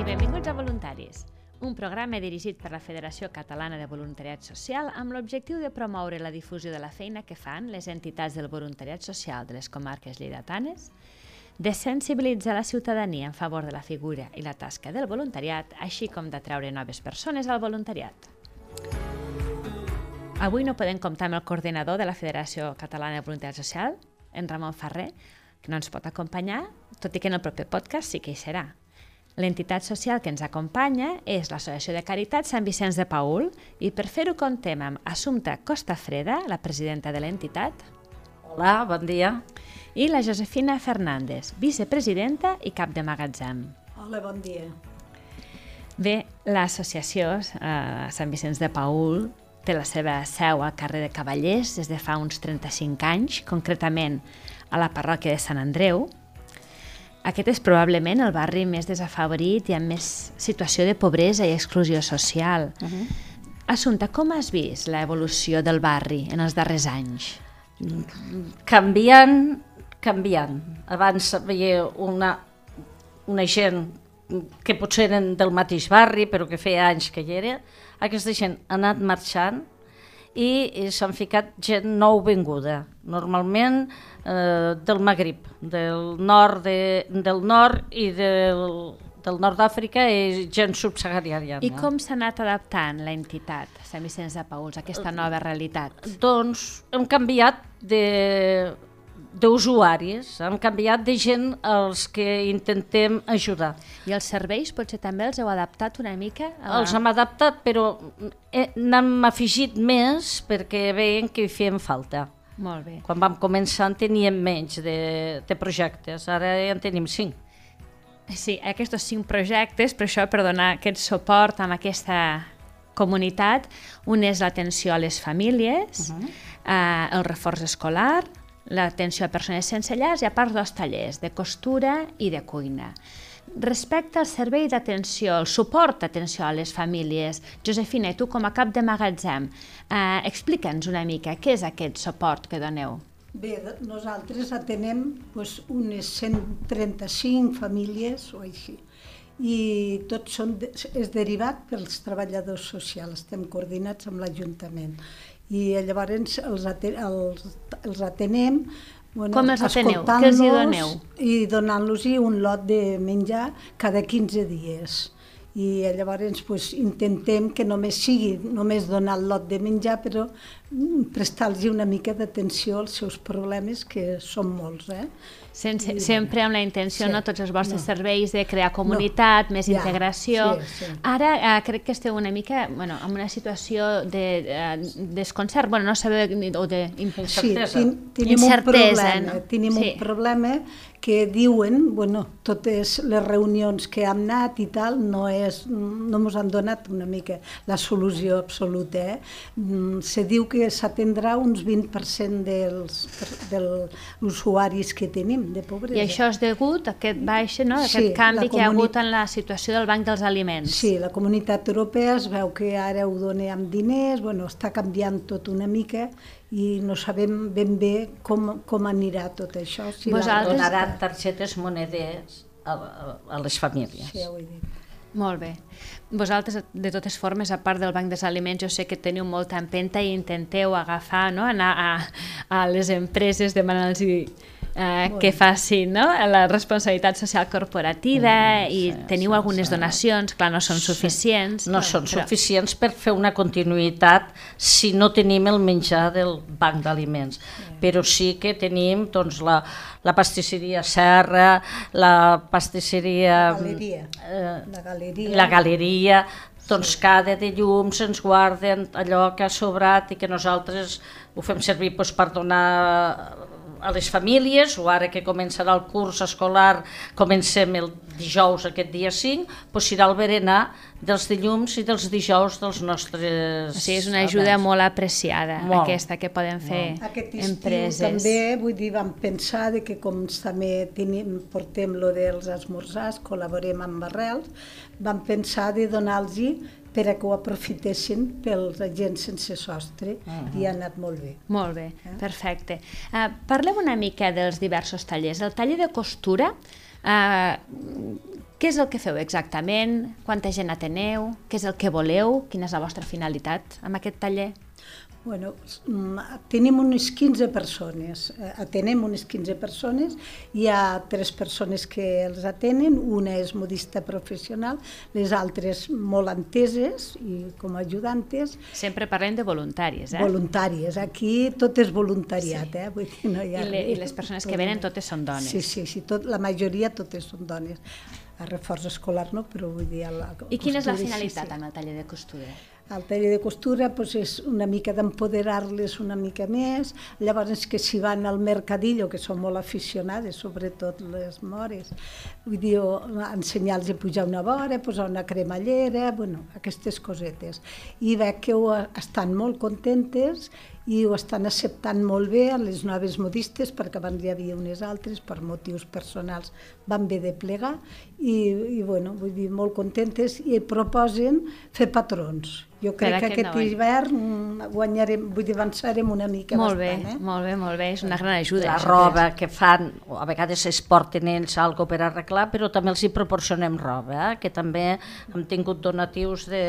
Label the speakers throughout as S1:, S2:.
S1: i benvinguts a Voluntaris, un programa dirigit per la Federació Catalana de Voluntariat Social amb l'objectiu de promoure la difusió de la feina que fan les entitats del voluntariat social de les comarques lleidatanes, de sensibilitzar la ciutadania en favor de la figura i la tasca del voluntariat, així com d'atraure noves persones al voluntariat. Avui no podem comptar amb el coordinador de la Federació Catalana de Voluntariat Social, en Ramon Ferrer, que no ens pot acompanyar, tot i que en el proper podcast sí que hi serà. L'entitat social que ens acompanya és l'Associació de Caritat Sant Vicenç de Paül i per fer-ho contem amb Assumpta Costafreda, la presidenta de l'entitat.
S2: Hola, bon dia.
S1: I la Josefina Fernández, vicepresidenta i cap de magatzem.
S3: Hola, bon dia.
S1: Bé, l'associació eh, Sant Vicenç de Paül té la seva seu al carrer de Cavallers des de fa uns 35 anys, concretament a la parròquia de Sant Andreu, aquest és probablement el barri més desafavorit i amb més situació de pobresa i exclusió social. Uh -huh. Assumpta, com has vist l'evolució del barri en els darrers anys?
S2: Canviant, canviant. Abans veia una, una gent que potser eren del mateix barri, però que feia anys que hi era. Aquesta gent ha anat marxant i, i s'han ficat gent nou venguda. Normalment eh, del Magrib, del nord, de, del nord i del, del nord d'Àfrica i gent subsahariana.
S1: I com s'ha anat adaptant la entitat Sant Vicenç de Pauls a aquesta nova realitat?
S2: Doncs hem canviat de d'usuaris, hem canviat de gent als que intentem ajudar.
S1: I els serveis potser també els heu adaptat una mica?
S2: A. Els hem adaptat, però n'hem afegit més perquè veien que hi fèiem falta.
S1: Molt bé.
S2: Quan vam començar en teníem menys de, de projectes, ara ja en tenim cinc.
S1: Sí, aquests cinc projectes, per això per donar aquest suport amb aquesta comunitat, un és l'atenció a les famílies, uh -huh. eh, el reforç escolar, l'atenció a persones sense llars i a part dos tallers de costura i de cuina. Respecte al servei d'atenció, el suport d'atenció a les famílies, Josefina, tu com a cap de magatzem, eh, explica'ns una mica què és aquest suport que doneu.
S3: Bé, nosaltres atenem doncs, unes 135 famílies o així i tot són, és derivat pels treballadors socials, estem coordinats amb l'Ajuntament. I llavors els, els, els atenem
S1: Bueno, Com els ateneu? Què els hi doneu?
S3: I donant-los un lot de menjar cada 15 dies. I llavors pues, intentem que només sigui només donar el lot de menjar, però mm, prestar-los una mica d'atenció als seus problemes, que són molts. Eh?
S1: Sense, I, sempre amb la intenció, sí, no, tots els vostres no. serveis de crear comunitat, no. més ja, integració. Sí, sí. Ara eh, crec que esteu una mica bueno, en una situació de eh, desconcert, bueno, no sabeu, o de.
S3: Sí, ten, tenim Incertesa, un problema, no? tenim sí. un problema que diuen, bueno, totes les reunions que hem anat i tal, no, és, no ens han donat una mica la solució absoluta. Eh? Mm, se diu que s'atendrà uns 20% dels, dels usuaris que tenim de pobresa.
S1: I això és degut a aquest baix, no? aquest sí, canvi que hi ha hagut en la situació del Banc dels Aliments.
S3: Sí, la comunitat europea es veu que ara ho dona amb diners, bueno, està canviant tot una mica i no sabem ben bé com, com anirà tot això.
S2: Si Vosaltres... Donaran targetes monedes a, a les famílies.
S3: Sí, ho he dit.
S1: Molt bé. Vosaltres, de totes formes, a part del Banc dels Aliments, jo sé que teniu molta empenta i intenteu agafar, no? anar a, a les empreses, demanar-los eh, que facin no? la responsabilitat social corporativa mm, i sí, teniu sí, algunes sí. donacions, clar, no són sí. suficients.
S2: No són però... suficients per fer una continuïtat si no tenim el menjar del banc d'aliments, sí. però sí que tenim doncs, la, la pastisseria Serra, la pastisseria...
S3: La galeria. Eh, la galeria.
S2: La galeria, doncs cada de llums ens guarden allò que ha sobrat i que nosaltres ho fem servir doncs, per donar a les famílies, o ara que començarà el curs escolar, comencem el dijous, aquest dia 5, doncs serà el berenar dels dilluns i dels dijous dels nostres...
S1: O sigui, és una ajuda abans. molt apreciada, molt. aquesta que poden fer molt. Aquest empreses.
S3: també, vull dir, vam pensar de que com també tenim, portem lo dels esmorzars, col·laborem amb Arrels, vam pensar de donar-los per a que ho aprofitessin pels agents sense sostre uh -huh. i ha anat molt bé.
S1: Molt bé, eh? perfecte. Uh, parlem una mica dels diversos tallers. El taller de costura, uh, Què és el que feu exactament? Quanta gent ateneu? Què és el que voleu? Quina és la vostra finalitat amb aquest taller?
S3: Bueno, mm, tenim unes 15 persones, eh, atenem unes 15 persones, hi ha tres persones que els atenen, una és modista professional, les altres molt enteses i com a ajudantes.
S1: Sempre parlem de voluntàries, eh?
S3: Voluntàries, aquí tot és voluntariat, sí. eh? Vull dir, no hi ha
S1: I, le, I les persones que venen totes són dones.
S3: Sí, sí, sí tot, la majoria totes són dones. A reforç escolar no, però vull dir... La
S1: I quina és la finalitat sí, sí. amb el taller de costura?
S3: El taller de costura doncs, és una mica d'empoderar-les una mica més, llavors que si van al mercadillo, que són molt aficionades, sobretot les mores, vull dir, ensenyar-los a pujar una vora, posar una cremallera, bueno, aquestes cosetes. I veig que ho estan molt contentes i ho estan acceptant molt bé a les noves modistes perquè abans hi havia unes altres per motius personals van bé de plegar i, i bueno, vull dir, molt contentes i proposen fer patrons jo crec que aquest no, hivern guanyarem, vull dir, avançarem una mica
S1: molt
S3: bastant.
S1: Bé, eh? Molt bé, molt bé, és una gran ajuda.
S2: La roba que fan, a vegades es porten ells algo per arreglar, però també els hi proporcionem roba, eh? que també hem tingut donatius de,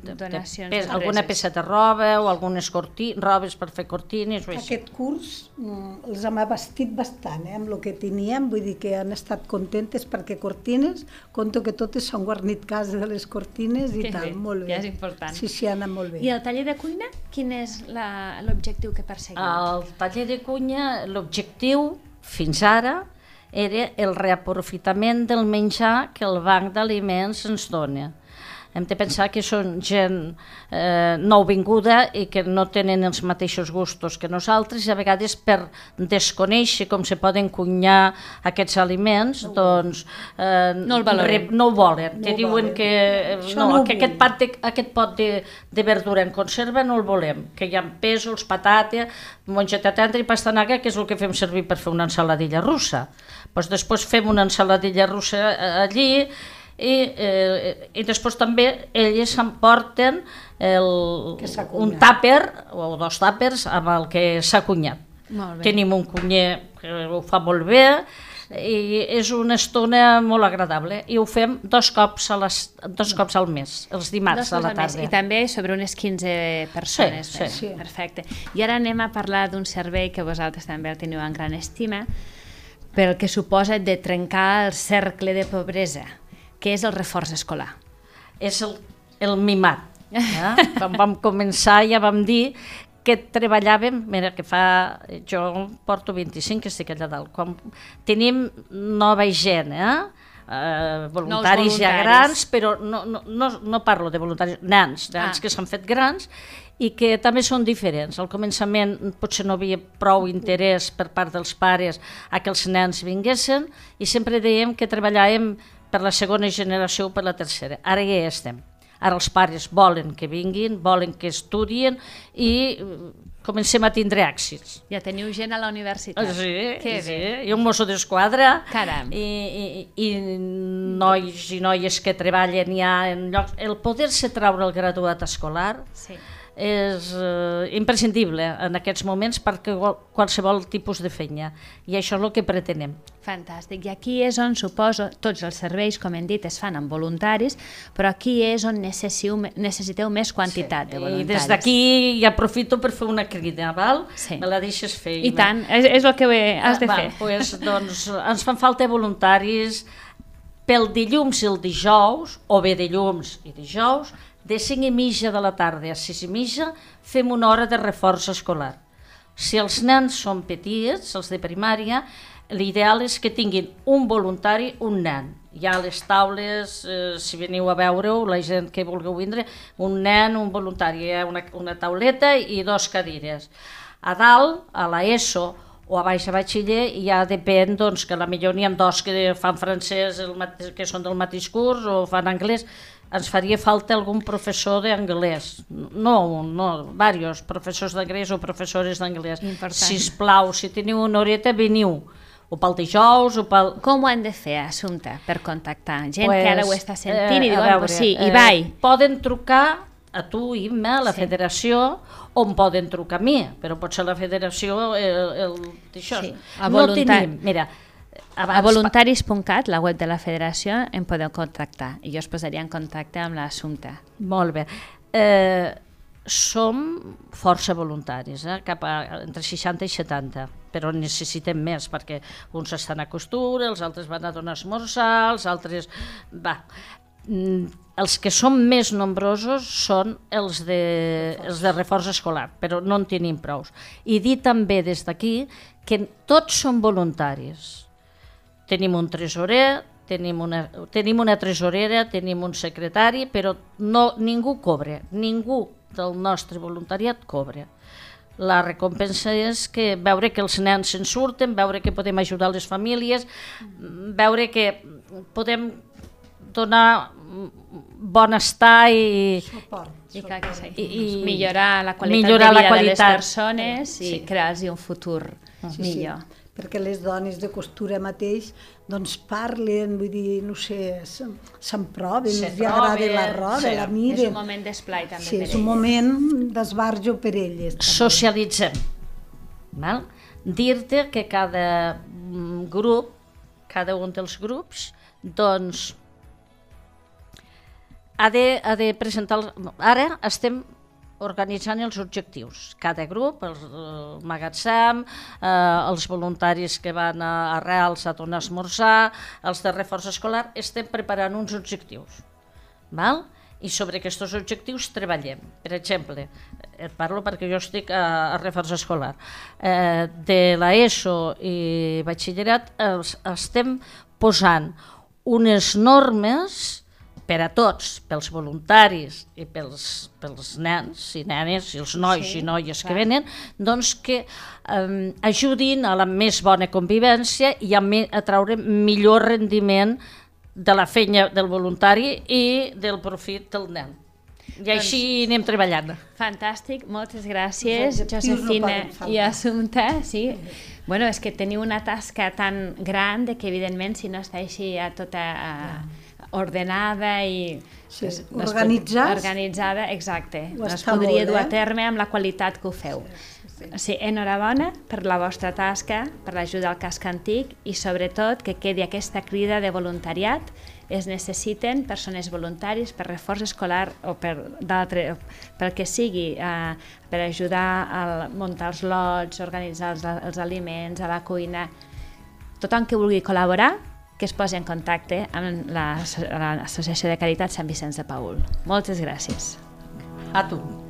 S2: de,
S1: Donacions
S2: de, de alguna peça de roba o algunes cortines, robes per fer cortines o
S3: així. Aquest curs mm, els hem abastit bastant, eh? amb el que teníem, vull dir que han estat contentes perquè cortines, conto que totes s'han guarnit casa de les cortines i que tal, bé, molt bé.
S1: Ja és important.
S3: Sí, sí, ha anat molt bé.
S1: I el taller de cuina, quin és l'objectiu que perseguim?
S2: El taller de cuina, l'objectiu, fins ara, era el reaprofitament del menjar que el banc d'aliments ens dona hem de pensar que són gent eh, nouvinguda i que no tenen els mateixos gustos que nosaltres i a vegades per desconèixer com se poden cunyar aquests aliments, no doncs
S1: eh, no, el re,
S2: no ho volen. No Te diuen que, eh, no, no que aquest, pot de, aquest pot de, de verdura en conserva no el volem, que hi ha pèsols, patata, mongeta tendra i pastanaga, que és el que fem servir per fer una ensaladilla russa. Pues després fem una ensaladilla russa eh, allí i, eh, i després també elles s'emporten el, un tàper o dos tàpers amb el que s'ha cunyat. Tenim un cunyer que ho fa molt bé i és una estona molt agradable i ho fem dos cops, a les, dos cops al mes, els dimarts a la tarda.
S1: I també sobre unes 15 persones.
S2: Sí, sí.
S1: Perfecte. I ara anem a parlar d'un servei que vosaltres també el teniu en gran estima, pel que suposa de trencar el cercle de pobresa què és el reforç escolar?
S2: És el, el mimat. Eh? Quan vam començar ja vam dir que treballàvem, mira, que fa, jo porto 25 que estic allà dalt, quan tenim nova gent, eh? Uh, voluntaris, voluntaris ja grans, però no, no, no, no parlo de voluntaris, nans, nans ah. que s'han fet grans i que també són diferents. Al començament potser no havia prou interès per part dels pares a que els nens vinguessin i sempre dèiem que treballàvem per la segona generació o per la tercera. Ara ja hi estem. Ara els pares volen que vinguin, volen que estudien i eh, comencem a tindre èxits.
S1: Ja teniu gent a la universitat.
S2: Sí, que sí. Bé. I un mosso d'esquadra.
S1: Caram.
S2: I, i, I nois i noies que treballen ja en llocs... El poder-se traure el graduat escolar sí és eh, imprescindible en aquests moments perquè qualsevol tipus de feina i això és el que pretenem.
S1: Fantàstic. I aquí és on suposo tots els serveis, com hem dit, es fan amb voluntaris, però aquí és on necessiteu, necessiteu més quantitat sí. de voluntaris.
S2: I des d'aquí ja aprofito per fer una crida, val?
S1: Sí.
S2: Me la deixes fer.
S1: I tant, és, és el que has de ah, fer.
S2: pues, doncs, ens fan falta voluntaris pel dilluns i el dijous, o bé dilluns i dijous, de 5 i mitja de la tarda a 6 i mitja fem una hora de reforç escolar. Si els nens són petits, els de primària, l'ideal és que tinguin un voluntari, un nen. Hi ha les taules, eh, si veniu a veure-ho, la gent que vulgueu vindre, un nen, un voluntari, hi ha una, una tauleta i dos cadires. A dalt, a la ESO o a baix a batxiller, ja depèn doncs, que la millor n'hi ha dos que fan francès, el, que són del mateix curs, o fan anglès, ens faria falta algun professor d'anglès. No, no, diversos professors d'anglès o professores d'anglès. Sisplau, si teniu una horeta, veniu o pel dijous o pel...
S1: Com ho han de fer, Assumpte, per contactar? Gent pues, que ara ho està sentint eh, i diu, veure, pues sí, eh, i.
S2: Poden trucar a tu, Imma, a la sí. federació, o em poden trucar a mi, però potser la federació, el, el, això. Sí,
S1: a.
S2: No tenim, mira,
S1: abans... A voluntaris.cat, la web de la federació, em podeu contactar i jo us posaria en contacte amb l'assumpte.
S2: Molt bé. Eh, som força voluntaris, eh? cap a entre 60 i 70, però necessitem més perquè uns estan a costura, els altres van a donar esmorzar, els altres... Va. Mm, els que són més nombrosos són els de, els de reforç escolar, però no en tenim prous. I dir també des d'aquí que tots són voluntaris. Tenim un tresorer, tenim una, tenim una tresorera, tenim un secretari, però no, ningú cobra, ningú del nostre voluntariat cobra. La recompensa és que veure que els nens se'n surten, veure que podem ajudar les famílies, veure que podem donar estar i...
S1: Suport. I, que sí. I, i millorar la qualitat
S2: millorar
S1: de vida
S2: la qualitat.
S1: de les persones sí. i crear-los un futur sí, millor.
S3: Sí perquè les dones de costura mateix doncs parlen, vull dir, no sé, se'n proven, se els agrada la roba, sí. la miren.
S1: És un moment d'esplai també
S3: sí,
S1: per
S3: és un moment d'esbarjo per elles.
S2: També. Socialitzem. Val? Dir-te que cada mm, grup, cada un dels grups, doncs ha de, ha de presentar... Ara estem organitzant els objectius. Cada grup, el, el magatzem, eh, els voluntaris que van a arrels a donar esmorzar, els de reforç escolar, estem preparant uns objectius. Val? I sobre aquests objectius treballem. Per exemple, et parlo perquè jo estic a, a reforç escolar. Eh, de l'ESO i batxillerat els, estem posant unes normes per a tots, pels voluntaris i pels, pels nens i nenes i els nois sí, i noies clar. que venen, doncs que eh, ajudin a la més bona convivència i a, me, a traure millor rendiment de la feina del voluntari i del profit del nen. I doncs, així anem treballant.
S1: Fantàstic, moltes gràcies, Josefina i Assumpta. Sí. Bueno, és que teniu una tasca tan gran de que, evidentment, si no està així a tota... A, ordenada i
S3: sí, organitzada,
S1: organitzada, exacte. No es podria molt, dur a terme amb la qualitat que ho feu. Sí, sí, sí. sí, enhorabona per la vostra tasca, per l'ajuda al casc antic i sobretot que quedi aquesta crida de voluntariat. Es necessiten persones voluntaris per reforç escolar o per, pel que sigui, eh, per ajudar a muntar els lots, organitzar els, els aliments, a la cuina. Tothom que vulgui col·laborar que es posi en contacte amb l'Associació de Caritat Sant Vicenç de Paul. Moltes gràcies.
S2: A tu.